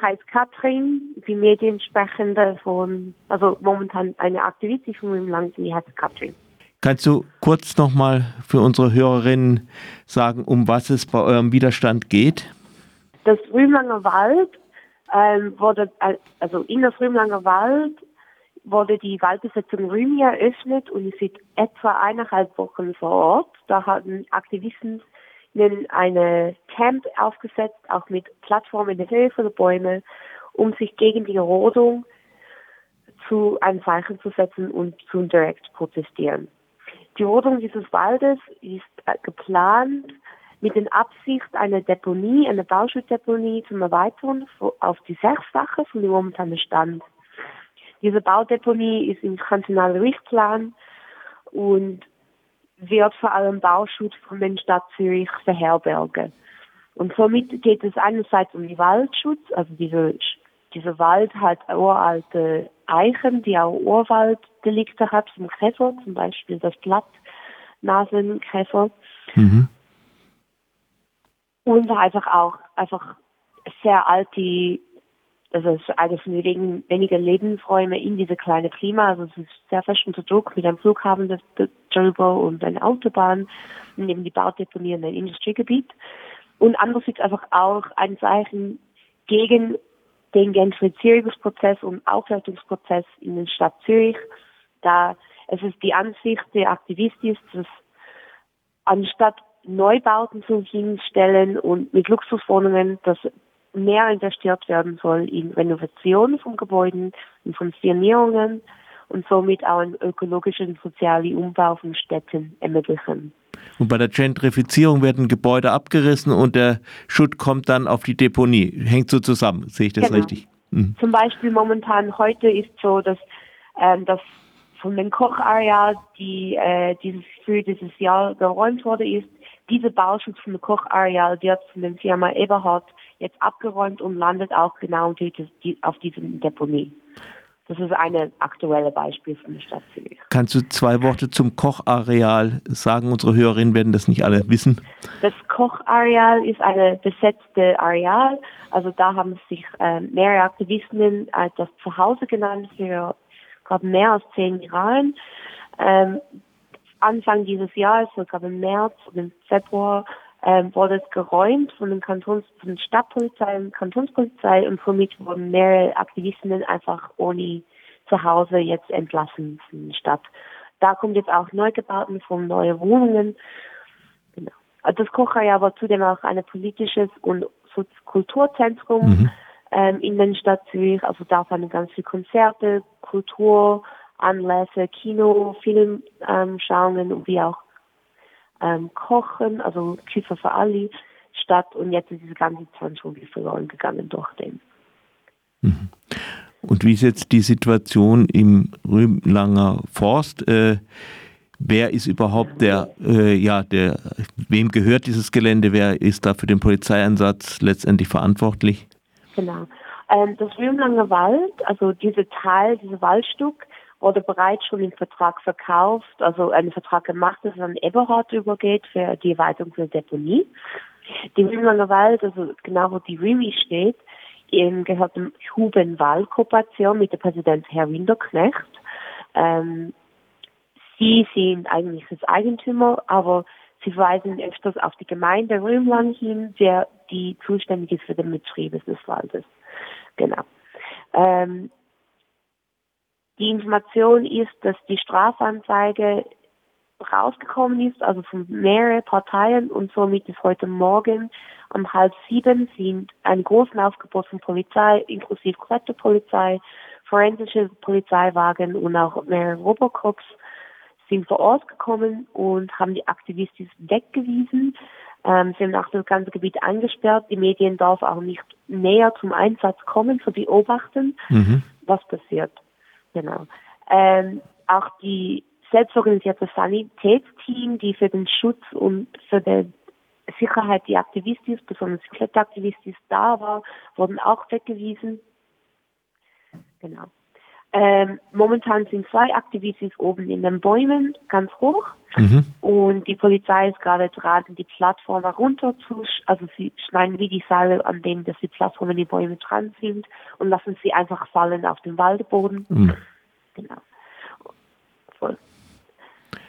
heißt Katrin, die Mediensprechende von, also momentan eine Aktivistin von Rümlang, die heißt Katrin. Kannst du kurz nochmal für unsere Hörerinnen sagen, um was es bei eurem Widerstand geht? Das Rümlanger Wald ähm, wurde, also in das Rümlanger Wald wurde die Waldbesetzung Rümi eröffnet und ist seit etwa eineinhalb Wochen vor Ort. Da hatten Aktivisten eine Camp aufgesetzt, auch mit Plattformen in der Höhe von den Bäumen, um sich gegen die Rodung zu einem Zeichen zu setzen und zu direkt protestieren. Die Rodung dieses Waldes ist äh, geplant mit der Absicht, eine Deponie, eine Bauschutzdeponie zum Erweitern auf die Sechsfache von dem momentanen Stand. Diese Baudeponie ist im kantonalen Richtplan und wird vor allem Bauschutz von der Stadt Zürich verherbergen. Und somit geht es einerseits um den Waldschutz, also diese, dieser Wald hat uralte Eichen, die auch Urwalddelikte hat vom Käfer, zum Beispiel das Blattnasenkäfer. Mhm. Und einfach auch einfach sehr alte es ist eine von den wenigen Lebensräume in diese kleine Klima. Also es ist sehr fest unter Druck mit einem Flughafen darüber und einer Autobahn und eben die Baudeponie in ein Industriegebiet. Und andererseits einfach auch ein Zeichen gegen den Gentrifizierungsprozess und Aufwertungsprozess in der Stadt Zürich, da es ist die Ansicht der Aktivisten, dass anstatt Neubauten zu hinstellen und mit Luxuswohnungen, dass mehr investiert werden soll in Renovation von Gebäuden, in von Sanierungen und somit auch einen ökologischen und sozialen Umbau von Städten ermöglichen. Und bei der Gentrifizierung werden Gebäude abgerissen und der Schutt kommt dann auf die Deponie. Hängt so zusammen, sehe ich das genau. richtig? Mhm. Zum Beispiel momentan heute ist so, dass ähm, das von dem Kochareal, die äh, dieses für dieses Jahr geräumt wurde, ist, diese dem Kochareal wird von der Firma Eberhard jetzt abgeräumt und landet auch genau auf diesem Deponie. Das ist ein aktuelles Beispiel von der Stadt Zürich. Kannst du zwei Worte zum Kochareal sagen? Unsere Hörerinnen werden das nicht alle wissen. Das Kochareal ist ein besetztes Areal. Also da haben sich äh, mehrere Aktivisten äh, das Zuhause genannt für glaube mehr als zehn Jahren. Ähm, Anfang dieses Jahres, so glaube im März oder im Februar, ähm, wurde es geräumt von den Kantons, von der Stadtpolizei und Kantonspolizei und somit wurden mehrere Aktivisten einfach ohne Zuhause jetzt entlassen von der Stadt. Da kommt jetzt auch Neugebauten von neue Wohnungen. Genau. Also das Kochaja war zudem auch ein politisches und Kulturzentrum mhm. ähm, in der Stadt Zürich. Also da fanden ganz viele Konzerte, Kulturanlässe, Kino, Filmschauungen ähm, wie auch ähm, Kochen, also Küche für alle statt und jetzt ist diese ganze Zeit schon wie verloren gegangen durch den. Mhm. Und wie ist jetzt die Situation im Rümlanger Forst? Äh, wer ist überhaupt der, äh, ja, der, wem gehört dieses Gelände? Wer ist da für den Polizeieinsatz letztendlich verantwortlich? Genau. Ähm, das Rümlanger Wald, also dieser Teil, dieses Waldstück, wurde bereits schon im Vertrag verkauft, also einen Vertrag gemacht, dass es an Eberhard übergeht für die Erweiterung der Deponie. Die Rümlanger Wald, also genau wo die Rümi steht, eben gehört dem Huben-Wahl-Kooperation mit dem Präsident Herr Winterknecht. Ähm, sie sind eigentlich das Eigentümer, aber sie verweisen öfters auf die Gemeinde Rümlang hin, der die zuständig ist für den Betrieb des Waldes. Genau. Ähm, die Information ist, dass die Strafanzeige rausgekommen ist, also von mehreren Parteien und somit ist heute Morgen um halb sieben sind ein großen Aufgebot von Polizei, inklusive Kletterpolizei, forensische Polizeiwagen und auch mehrere Robocops sind vor Ort gekommen und haben die Aktivisten weggewiesen. Ähm, sie haben auch das ganze Gebiet eingesperrt. Die Medien darf auch nicht näher zum Einsatz kommen, zu beobachten, mhm. was passiert. Genau. Ähm, auch die selbstorganisierte Sanitätsteam, die für den Schutz und für die Sicherheit die Aktivistis, besonders Kletteraktivistis da war, wurden auch weggewiesen. Genau. Ähm, momentan sind zwei Aktivistis oben in den Bäumen, ganz hoch. Mhm. Und die Polizei ist gerade dran, die Plattform herunter zu, also sie schneiden wie die Seile an dem, dass die Plattformen die Bäume dran sind und lassen sie einfach fallen auf den Waldboden. Mhm. Genau. Voll.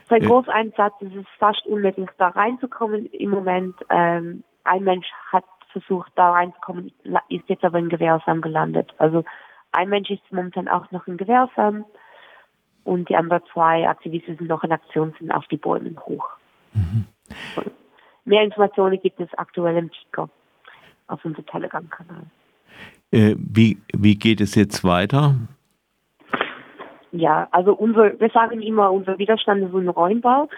Sein ja. Großeinsatz ist es fast unmöglich, da reinzukommen im Moment. Ähm, ein Mensch hat versucht, da reinzukommen, ist jetzt aber in Gewehrsam gelandet. Also ein Mensch ist momentan auch noch in Gewehrsam und die anderen zwei Aktivisten sind noch in Aktion, sind auf die Bäume hoch. Mhm. Mehr Informationen gibt es aktuell im Ticker auf unserem Telegram-Kanal. Äh, wie, wie geht es jetzt weiter? Ja, also unser, wir sagen immer, unser Widerstand ist ein Räumbau.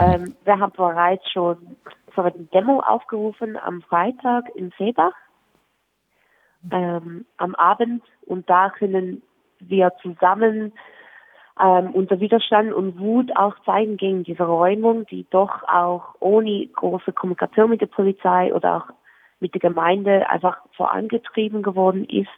Ähm, wir haben bereits schon eine Demo aufgerufen am Freitag in Seebach ähm, am Abend und da können wir zusammen ähm, unser Widerstand und Wut auch zeigen gegen diese Räumung, die doch auch ohne große Kommunikation mit der Polizei oder auch mit der Gemeinde einfach vorangetrieben geworden ist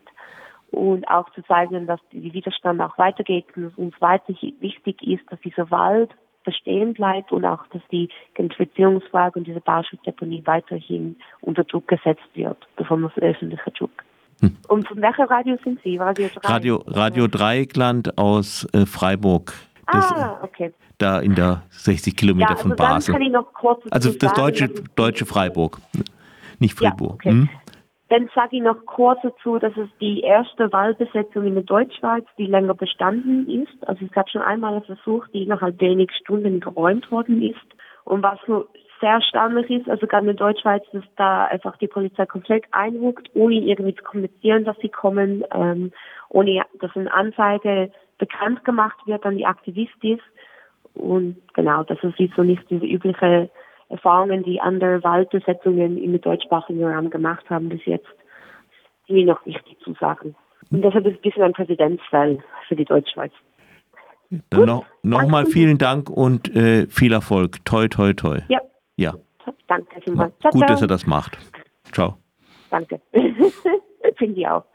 und auch zu zeigen, dass die Widerstand auch weitergeht und uns weiterhin wichtig ist, dass dieser Wald bestehen bleibt und auch, dass die Gentrifizierungsfrage und diese Bauschutzdeponie weiterhin unter Druck gesetzt wird, besonders öffentlicher Druck. Hm. Und von welcher Radio sind Sie? Radio 3? Radio, Radio Dreieckland aus äh, Freiburg. Das, ah, okay. Da in der 60 Kilometer ja, also von Basel. Kann ich noch kurz also das sagen, deutsche, deutsche Freiburg, nicht Fribourg. Ja, okay. hm? Dann sage ich noch kurz dazu, dass es die erste Wahlbesetzung in der Deutschschweiz, die länger bestanden ist. Also es gab schon einmal einen Versuch, die innerhalb wenig Stunden geräumt worden ist. Und was nur sehr erstaunlich ist, also gerade in Deutschschweiz, dass da einfach die Polizei komplett einruckt, ohne irgendwie zu kommunizieren, dass sie kommen, ähm, ohne dass eine Anzeige bekannt gemacht wird an die Aktivistin. Und genau, das ist so nicht diese übliche Erfahrungen, die andere Waldbesetzungen in der deutschsprachigen Raum gemacht haben bis jetzt, die mir noch wichtig zu sagen. Und deshalb ist es ein bisschen ein Präzedenzfall für die Deutschschweiz. Dann Gut, noch, noch mal vielen Dank und äh, viel Erfolg. Toi, toi, toi. Ja. Ja. Danke vielmals. Ciao, Gut, dass er das macht. Ciao. Danke. Finde ich auch.